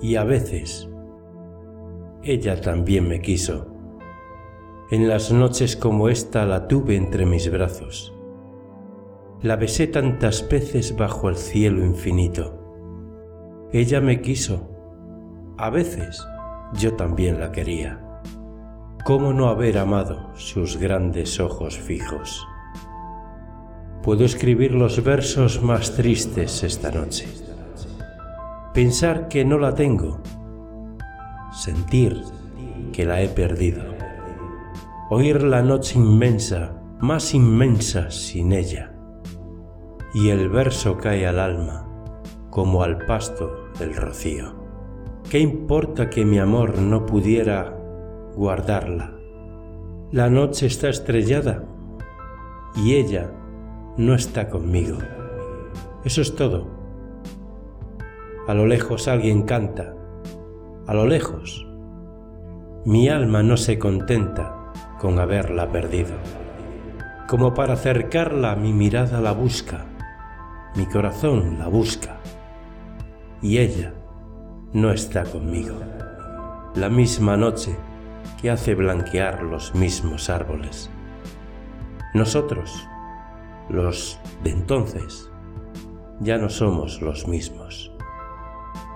y a veces ella también me quiso. En las noches como esta la tuve entre mis brazos. La besé tantas veces bajo el cielo infinito. Ella me quiso. A veces yo también la quería. ¿Cómo no haber amado sus grandes ojos fijos? Puedo escribir los versos más tristes esta noche pensar que no la tengo, sentir que la he perdido, oír la noche inmensa, más inmensa sin ella, y el verso cae al alma como al pasto el rocío. ¿Qué importa que mi amor no pudiera guardarla? La noche está estrellada y ella no está conmigo. Eso es todo. A lo lejos alguien canta. A lo lejos. Mi alma no se contenta con haberla perdido. Como para acercarla mi mirada la busca, mi corazón la busca. Y ella no está conmigo. La misma noche que hace blanquear los mismos árboles. Nosotros, los de entonces, ya no somos los mismos.